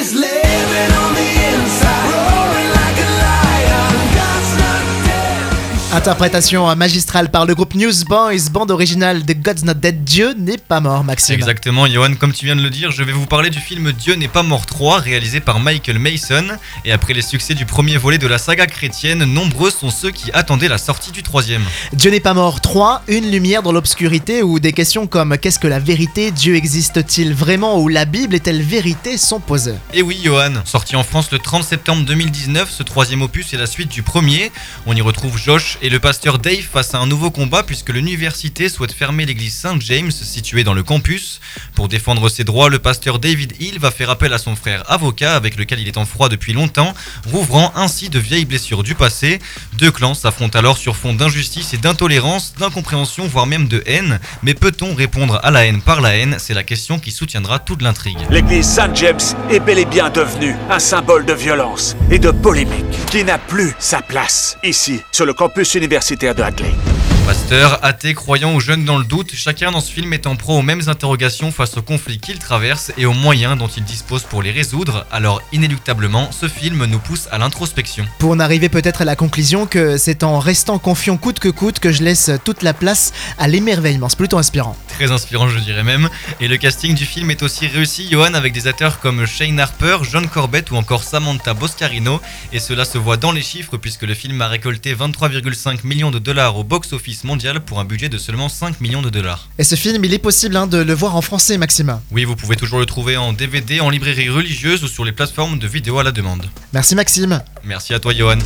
is late. Interprétation magistrale par le groupe Newsboys, bande originale de God's Not Dead. Dieu n'est pas mort, Maxime. Exactement, Johan, comme tu viens de le dire, je vais vous parler du film Dieu n'est pas mort 3, réalisé par Michael Mason. Et après les succès du premier volet de la saga chrétienne, nombreux sont ceux qui attendaient la sortie du troisième. Dieu n'est pas mort 3, une lumière dans l'obscurité où des questions comme qu'est-ce que la vérité, Dieu existe-t-il vraiment ou la Bible est-elle vérité? sont posées. Et oui, Johan, sorti en France le 30 septembre 2019, ce troisième opus est la suite du premier. On y retrouve Josh et le pasteur Dave face à un nouveau combat puisque l'université souhaite fermer l'église Saint James située dans le campus. Pour défendre ses droits, le pasteur David Hill va faire appel à son frère avocat avec lequel il est en froid depuis longtemps, rouvrant ainsi de vieilles blessures du passé. Deux clans s'affrontent alors sur fond d'injustice et d'intolérance, d'incompréhension, voire même de haine. Mais peut-on répondre à la haine par la haine? C'est la question qui soutiendra toute l'intrigue. L'église Saint James est bel et bien devenue un symbole de violence et de polémique qui n'a plus sa place ici, sur le campus universitaire de Hadley. Pasteur, athée, croyant ou jeune dans le doute, chacun dans ce film est en pro aux mêmes interrogations face aux conflits qu'il traverse et aux moyens dont il dispose pour les résoudre. Alors inéluctablement, ce film nous pousse à l'introspection. Pour en arriver peut-être à la conclusion que c'est en restant confiant coûte que coûte que je laisse toute la place à l'émerveillement. C'est plutôt inspirant. Très inspirant, je dirais même. Et le casting du film est aussi réussi, Johan, avec des acteurs comme Shane Harper, John Corbett ou encore Samantha Boscarino. Et cela se voit dans les chiffres puisque le film a récolté 23,5 millions de dollars au box-office mondial pour un budget de seulement 5 millions de dollars. Et ce film, il est possible hein, de le voir en français, Maxime. Oui, vous pouvez toujours le trouver en DVD, en librairie religieuse ou sur les plateformes de vidéo à la demande. Merci Maxime. Merci à toi, Johan.